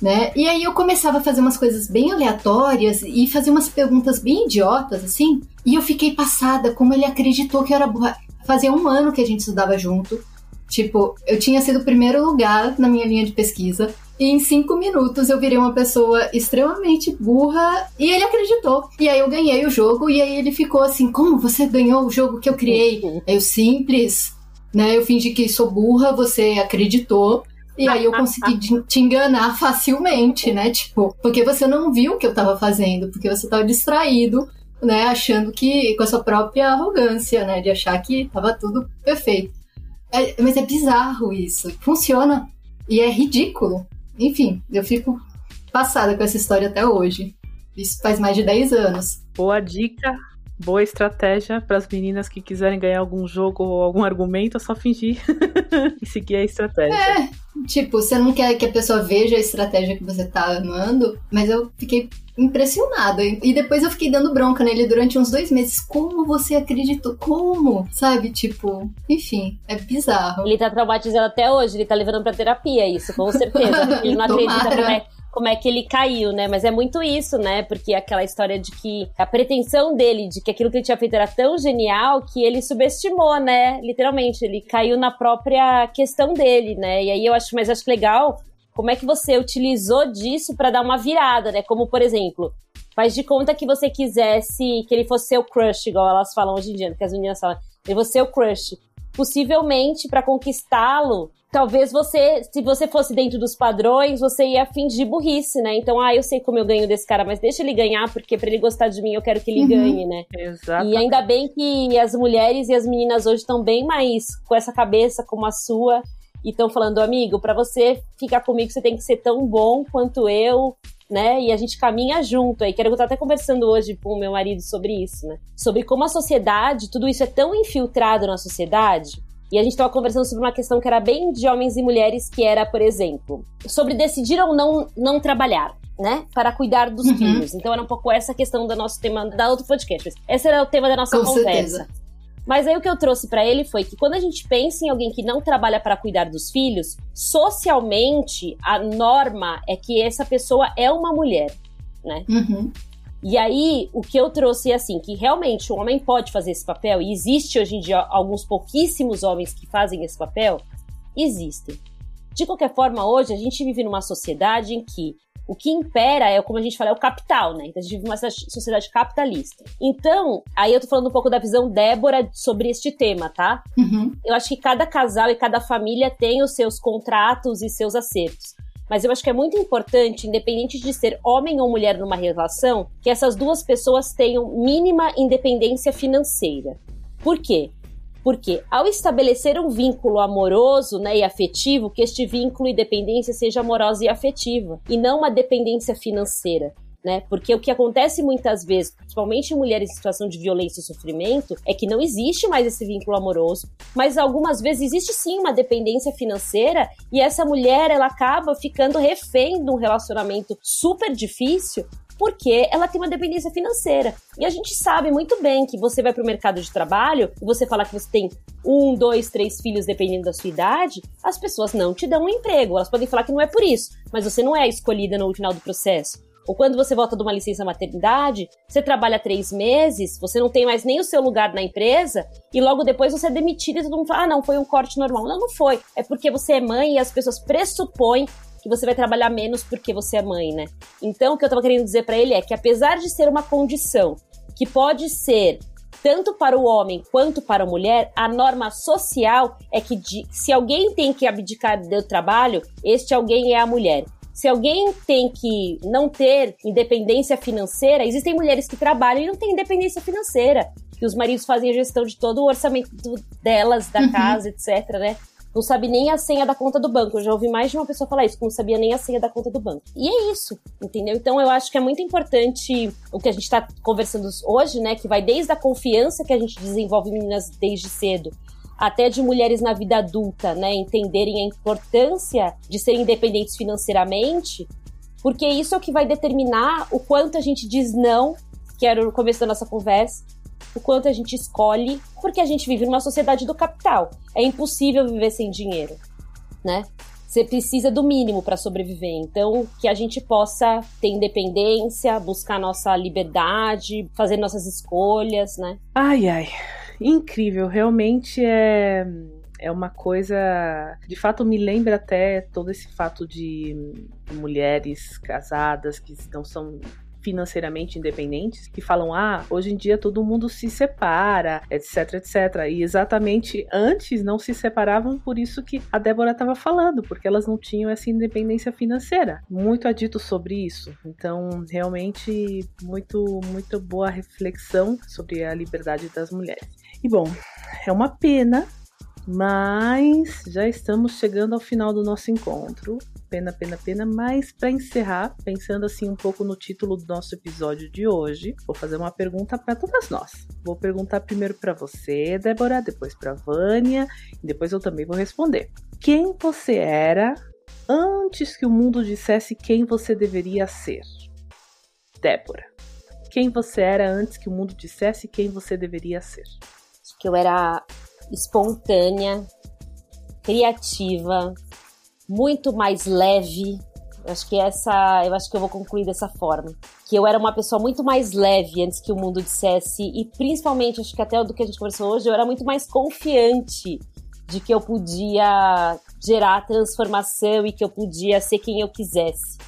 né? E aí eu começava a fazer umas coisas bem aleatórias e fazer umas perguntas bem idiotas, assim. E eu fiquei passada como ele acreditou que eu era burra. Fazia um ano que a gente estudava junto. Tipo, eu tinha sido o primeiro lugar na minha linha de pesquisa. E em cinco minutos eu virei uma pessoa extremamente burra e ele acreditou. E aí eu ganhei o jogo e aí ele ficou assim: Como você ganhou o jogo que eu criei? Eu simples, né? Eu fingi que sou burra, você acreditou. E aí eu consegui te enganar facilmente, né? Tipo, porque você não viu o que eu tava fazendo, porque você tava distraído, né? Achando que, com a sua própria arrogância, né? De achar que tava tudo perfeito. É, mas é bizarro isso. Funciona. E é ridículo. Enfim, eu fico passada com essa história até hoje. Isso faz mais de 10 anos. Boa dica boa estratégia para as meninas que quiserem ganhar algum jogo ou algum argumento, é só fingir e seguir a estratégia. É, tipo, você não quer que a pessoa veja a estratégia que você tá amando, mas eu fiquei impressionada. E depois eu fiquei dando bronca nele durante uns dois meses. Como você acreditou? Como? Sabe? Tipo, enfim, é bizarro. Ele tá traumatizado até hoje, ele tá levando pra terapia isso, com certeza. Ele não acredita como é como é que ele caiu, né? Mas é muito isso, né? Porque aquela história de que a pretensão dele, de que aquilo que ele tinha feito era tão genial que ele subestimou, né? Literalmente, ele caiu na própria questão dele, né? E aí eu acho, mas acho legal como é que você utilizou disso para dar uma virada, né? Como, por exemplo, faz de conta que você quisesse que ele fosse seu crush, igual elas falam hoje em dia, que as meninas falam, ele fosse seu crush. Possivelmente, para conquistá-lo, talvez você, se você fosse dentro dos padrões, você ia fingir burrice, né? Então, ah, eu sei como eu ganho desse cara, mas deixa ele ganhar, porque para ele gostar de mim, eu quero que ele uhum. ganhe, né? Exato. E ainda bem que as mulheres e as meninas hoje estão bem mais com essa cabeça como a sua e estão falando, amigo, para você ficar comigo, você tem que ser tão bom quanto eu, né? E a gente caminha junto aí. Quero estar até conversando hoje com o meu marido sobre isso, né? Sobre como a sociedade, tudo isso é tão infiltrado na sociedade e a gente estava conversando sobre uma questão que era bem de homens e mulheres, que era, por exemplo, sobre decidir ou não, não trabalhar. Né? Para cuidar dos uhum. filhos. Então era um pouco essa questão do nosso tema da outro podcast. Esse era o tema da nossa Com conversa. Certeza. Mas aí o que eu trouxe para ele foi que quando a gente pensa em alguém que não trabalha para cuidar dos filhos, socialmente a norma é que essa pessoa é uma mulher, né? Uhum. E aí, o que eu trouxe é assim, que realmente o homem pode fazer esse papel, e existe hoje em dia alguns pouquíssimos homens que fazem esse papel, existem. De qualquer forma, hoje a gente vive numa sociedade em que o que impera é, como a gente fala, é o capital, né? Então a gente vive numa sociedade capitalista. Então, aí eu tô falando um pouco da visão Débora sobre este tema, tá? Uhum. Eu acho que cada casal e cada família tem os seus contratos e seus acertos. Mas eu acho que é muito importante, independente de ser homem ou mulher numa relação, que essas duas pessoas tenham mínima independência financeira. Por quê? Porque ao estabelecer um vínculo amoroso né, e afetivo, que este vínculo e dependência seja amorosa e afetiva, e não uma dependência financeira. Né? Porque o que acontece muitas vezes, principalmente em mulheres em situação de violência e sofrimento, é que não existe mais esse vínculo amoroso, mas algumas vezes existe sim uma dependência financeira e essa mulher ela acaba ficando refém de um relacionamento super difícil porque ela tem uma dependência financeira. E a gente sabe muito bem que você vai para o mercado de trabalho e você fala que você tem um, dois, três filhos, dependendo da sua idade, as pessoas não te dão um emprego. Elas podem falar que não é por isso, mas você não é escolhida no final do processo. Ou quando você volta de uma licença maternidade, você trabalha três meses, você não tem mais nem o seu lugar na empresa, e logo depois você é demitido e todo mundo fala: ah, não, foi um corte normal. Não, não foi. É porque você é mãe e as pessoas pressupõem que você vai trabalhar menos porque você é mãe, né? Então, o que eu tava querendo dizer para ele é que apesar de ser uma condição que pode ser tanto para o homem quanto para a mulher, a norma social é que de, se alguém tem que abdicar do trabalho, este alguém é a mulher. Se alguém tem que não ter independência financeira, existem mulheres que trabalham e não têm independência financeira, que os maridos fazem a gestão de todo o orçamento delas, da uhum. casa, etc, né? Não sabe nem a senha da conta do banco. Eu já ouvi mais de uma pessoa falar isso, que não sabia nem a senha da conta do banco. E é isso, entendeu? Então eu acho que é muito importante o que a gente está conversando hoje, né? Que vai desde a confiança que a gente desenvolve meninas desde cedo, até de mulheres na vida adulta, né? Entenderem a importância de serem independentes financeiramente, porque isso é o que vai determinar o quanto a gente diz não, que era o começo da nossa conversa, o quanto a gente escolhe, porque a gente vive numa sociedade do capital. É impossível viver sem dinheiro, né? Você precisa do mínimo para sobreviver. Então, que a gente possa ter independência, buscar nossa liberdade, fazer nossas escolhas, né? Ai, ai. Incrível. Realmente é é uma coisa. De fato, me lembra até todo esse fato de mulheres casadas que não são financeiramente independentes que falam: ah, hoje em dia todo mundo se separa, etc, etc. E exatamente antes não se separavam, por isso que a Débora estava falando, porque elas não tinham essa independência financeira. Muito adito sobre isso. Então, realmente, muito, muito boa reflexão sobre a liberdade das mulheres. E bom, é uma pena mas já estamos chegando ao final do nosso encontro. Pena, pena, pena. Mas para encerrar, pensando assim um pouco no título do nosso episódio de hoje, vou fazer uma pergunta para todas nós. Vou perguntar primeiro para você, Débora, depois para Vânia e depois eu também vou responder. Quem você era antes que o mundo dissesse quem você deveria ser? Débora. Quem você era antes que o mundo dissesse quem você deveria ser? Acho que eu era espontânea, criativa, muito mais leve. Acho que essa, eu acho que eu vou concluir dessa forma, que eu era uma pessoa muito mais leve antes que o mundo dissesse e principalmente acho que até do que a gente conversou hoje, eu era muito mais confiante de que eu podia gerar transformação e que eu podia ser quem eu quisesse.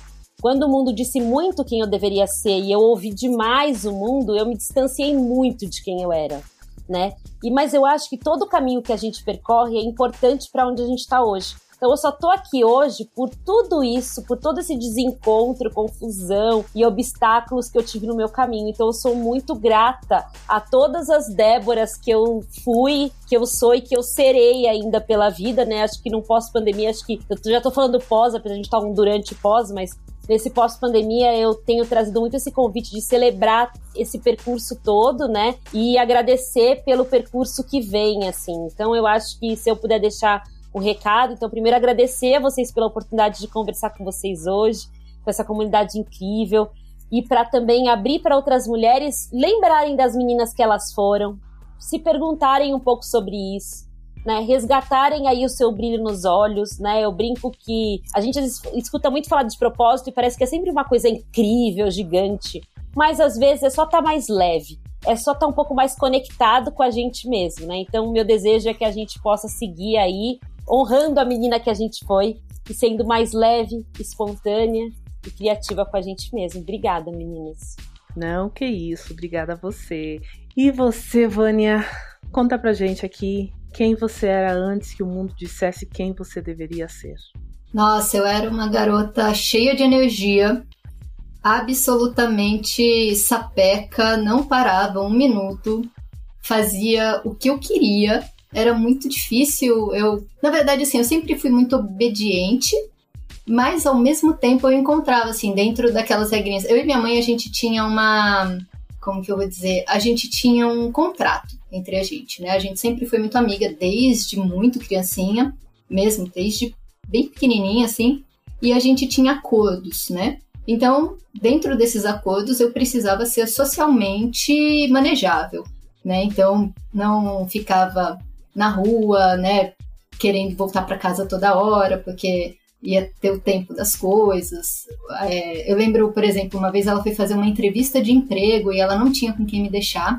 Quando o mundo disse muito quem eu deveria ser e eu ouvi demais o mundo, eu me distanciei muito de quem eu era né? E mas eu acho que todo o caminho que a gente percorre é importante para onde a gente está hoje. Então eu só tô aqui hoje por tudo isso, por todo esse desencontro, confusão e obstáculos que eu tive no meu caminho. Então eu sou muito grata a todas as Déboras que eu fui, que eu sou e que eu serei ainda pela vida, né? Acho que não pós-pandemia, acho que eu já tô falando pós, apesar de a gente estar tá um durante pós, mas nesse pós-pandemia eu tenho trazido muito esse convite de celebrar esse percurso todo, né? E agradecer pelo percurso que vem, assim. Então eu acho que se eu puder deixar o recado, então primeiro agradecer a vocês pela oportunidade de conversar com vocês hoje, com essa comunidade incrível e para também abrir para outras mulheres lembrarem das meninas que elas foram, se perguntarem um pouco sobre isso né, resgatarem aí o seu brilho nos olhos, né? Eu brinco que a gente escuta muito falar de propósito e parece que é sempre uma coisa incrível, gigante, mas às vezes é só estar tá mais leve, é só estar tá um pouco mais conectado com a gente mesmo, né? Então, meu desejo é que a gente possa seguir aí honrando a menina que a gente foi e sendo mais leve, espontânea e criativa com a gente mesmo. Obrigada, meninas. Não, que isso. Obrigada a você. E você, Vânia? Conta pra gente aqui quem você era antes que o mundo dissesse quem você deveria ser. Nossa, eu era uma garota cheia de energia, absolutamente sapeca, não parava um minuto, fazia o que eu queria. Era muito difícil. Eu, na verdade, assim, eu sempre fui muito obediente, mas ao mesmo tempo eu encontrava, assim, dentro daquelas regrinhas. Eu e minha mãe, a gente tinha uma. Como que eu vou dizer? A gente tinha um contrato entre a gente, né? A gente sempre foi muito amiga desde muito criancinha, mesmo, desde bem pequenininha, assim. E a gente tinha acordos, né? Então, dentro desses acordos, eu precisava ser socialmente manejável, né? Então, não ficava na rua, né? Querendo voltar para casa toda hora, porque ia ter o tempo das coisas. É, eu lembro, por exemplo, uma vez ela foi fazer uma entrevista de emprego e ela não tinha com quem me deixar.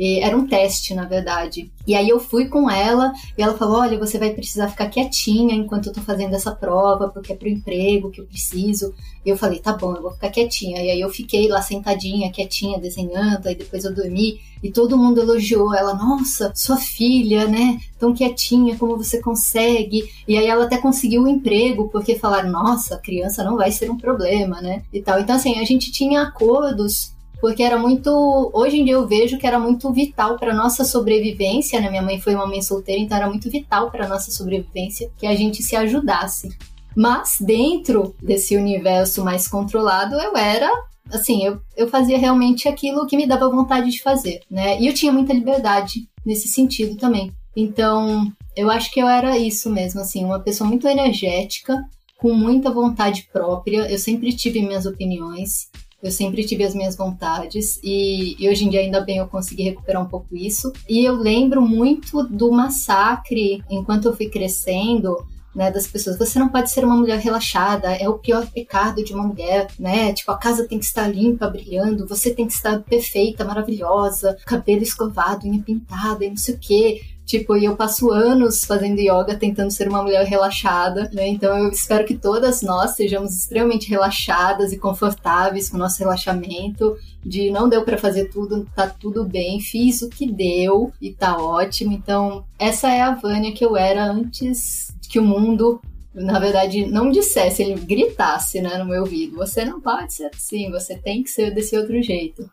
E era um teste, na verdade. E aí eu fui com ela e ela falou: Olha, você vai precisar ficar quietinha enquanto eu tô fazendo essa prova, porque é pro emprego que eu preciso. E eu falei: Tá bom, eu vou ficar quietinha. E aí eu fiquei lá sentadinha, quietinha, desenhando. Aí depois eu dormi e todo mundo elogiou ela: Nossa, sua filha, né? Tão quietinha, como você consegue. E aí ela até conseguiu o um emprego, porque falaram: Nossa, a criança não vai ser um problema, né? E tal. Então, assim, a gente tinha acordos porque era muito. Hoje em dia eu vejo que era muito vital para nossa sobrevivência, né? Minha mãe foi uma mãe solteira, então era muito vital para nossa sobrevivência que a gente se ajudasse. Mas dentro desse universo mais controlado, eu era assim, eu, eu fazia realmente aquilo que me dava vontade de fazer, né? E eu tinha muita liberdade nesse sentido também. Então, eu acho que eu era isso mesmo, assim, uma pessoa muito energética, com muita vontade própria. Eu sempre tive minhas opiniões. Eu sempre tive as minhas vontades e, e, hoje em dia ainda bem eu consegui recuperar um pouco isso. E eu lembro muito do massacre enquanto eu fui crescendo, né, das pessoas. Você não pode ser uma mulher relaxada, é o pior pecado de uma mulher, né? Tipo, a casa tem que estar limpa, brilhando, você tem que estar perfeita, maravilhosa, cabelo escovado, unha pintada e não sei o quê. Tipo, e eu passo anos fazendo yoga tentando ser uma mulher relaxada, né? Então eu espero que todas nós sejamos extremamente relaxadas e confortáveis com o nosso relaxamento, de não deu para fazer tudo, tá tudo bem, fiz o que deu e tá ótimo. Então, essa é a Vânia que eu era antes que o mundo na verdade, não dissesse, ele gritasse né, no meu ouvido: você não pode ser assim, você tem que ser desse outro jeito.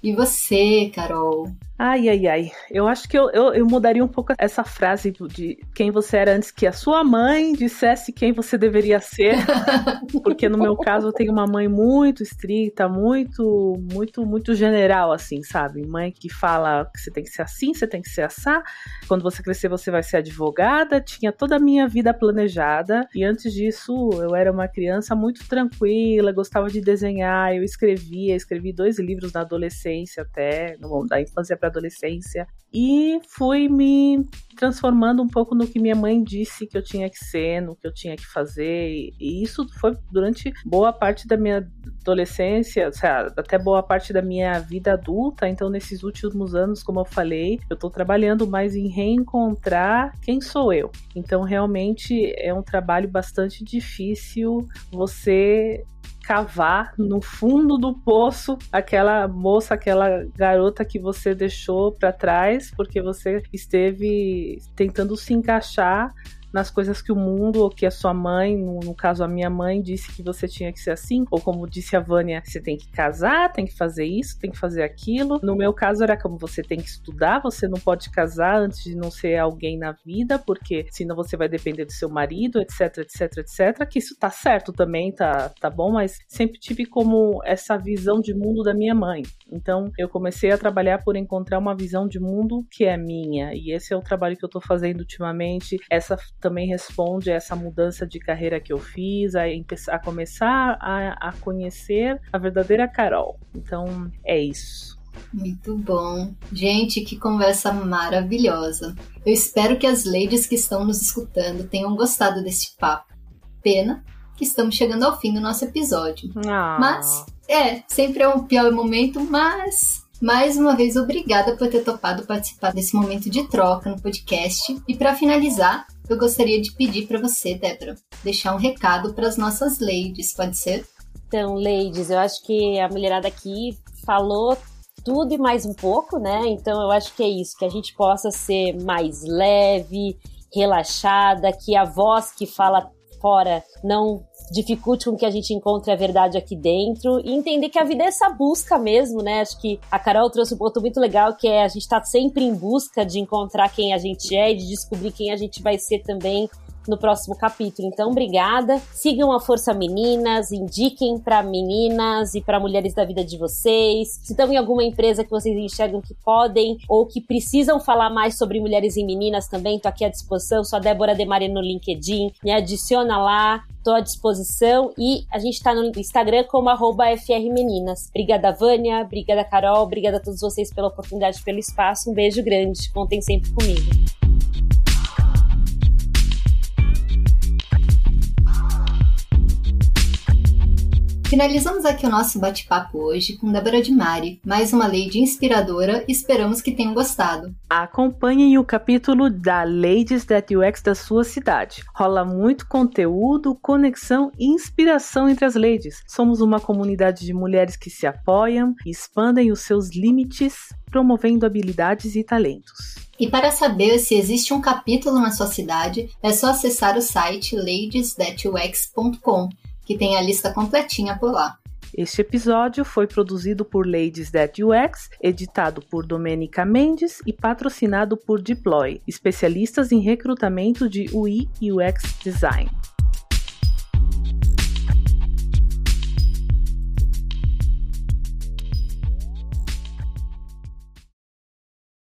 E você, Carol? Ai, ai, ai. Eu acho que eu, eu, eu, mudaria um pouco essa frase de quem você era antes que a sua mãe dissesse quem você deveria ser. Porque no meu caso eu tenho uma mãe muito estrita, muito, muito, muito general, assim, sabe? Mãe que fala que você tem que ser assim, você tem que ser assá. Quando você crescer, você vai ser advogada. Tinha toda a minha vida planejada. E antes disso, eu era uma criança muito tranquila, gostava de desenhar, eu escrevia, escrevi dois livros na adolescência até, no, da infância para adolescência e fui me transformando um pouco no que minha mãe disse que eu tinha que ser, no que eu tinha que fazer. E isso foi durante boa parte da minha adolescência, até boa parte da minha vida adulta. Então, nesses últimos anos, como eu falei, eu estou trabalhando mais em reencontrar quem sou eu. Então, realmente é um trabalho bastante difícil você cavar no fundo do poço aquela moça, aquela garota que você deixou para trás porque você esteve tentando se encaixar nas coisas que o mundo ou que a sua mãe, no, no, caso a minha mãe, disse que você tinha que ser assim, ou como disse a Vânia, você tem que casar, tem que fazer isso, tem que fazer aquilo. No meu caso era como você tem que estudar, você não pode casar antes de não ser alguém na vida, porque senão você vai depender do seu marido, etc, etc, etc. Que isso tá certo também, tá, tá bom, mas sempre tive como essa visão de mundo da minha mãe. Então eu comecei a trabalhar por encontrar uma visão de mundo que é minha, e esse é o trabalho que eu tô fazendo ultimamente. Essa também responde a essa mudança de carreira que eu fiz, a, a começar a, a conhecer a verdadeira Carol. Então, é isso. Muito bom. Gente, que conversa maravilhosa. Eu espero que as ladies que estão nos escutando tenham gostado desse papo. Pena que estamos chegando ao fim do nosso episódio. Ah. Mas, é, sempre é um pior momento, mas mais uma vez, obrigada por ter topado participar desse momento de troca no podcast. E para finalizar, eu gostaria de pedir para você, Débora, deixar um recado para as nossas ladies, pode ser? Então, ladies, eu acho que a mulherada aqui falou tudo e mais um pouco, né? Então, eu acho que é isso, que a gente possa ser mais leve, relaxada, que a voz que fala fora não dificulte com que a gente encontre a verdade aqui dentro e entender que a vida é essa busca mesmo, né? Acho que a Carol trouxe um ponto muito legal que é a gente tá sempre em busca de encontrar quem a gente é e de descobrir quem a gente vai ser também no próximo capítulo. Então, obrigada. Sigam a Força Meninas, indiquem para meninas e para mulheres da vida de vocês. Se estão em alguma empresa que vocês enxergam que podem ou que precisam falar mais sobre mulheres e meninas também, tô aqui à disposição. Sou a Débora Demare no LinkedIn. Me adiciona lá. Tô à disposição e a gente tá no Instagram como FRMeninas. Obrigada, Vânia. Obrigada, Carol. Obrigada a todos vocês pela oportunidade, pelo espaço. Um beijo grande. Contem sempre comigo. Finalizamos aqui o nosso bate-papo hoje com Débora de Mari, mais uma lady inspiradora, esperamos que tenham gostado. Acompanhem o capítulo da Ladies That UX da sua cidade. Rola muito conteúdo, conexão e inspiração entre as ladies. Somos uma comunidade de mulheres que se apoiam expandem os seus limites, promovendo habilidades e talentos. E para saber se existe um capítulo na sua cidade, é só acessar o site ladesthatux.com que tem a lista completinha por lá. Este episódio foi produzido por Ladies That UX, editado por Domenica Mendes e patrocinado por Deploy, especialistas em recrutamento de UI e UX Design.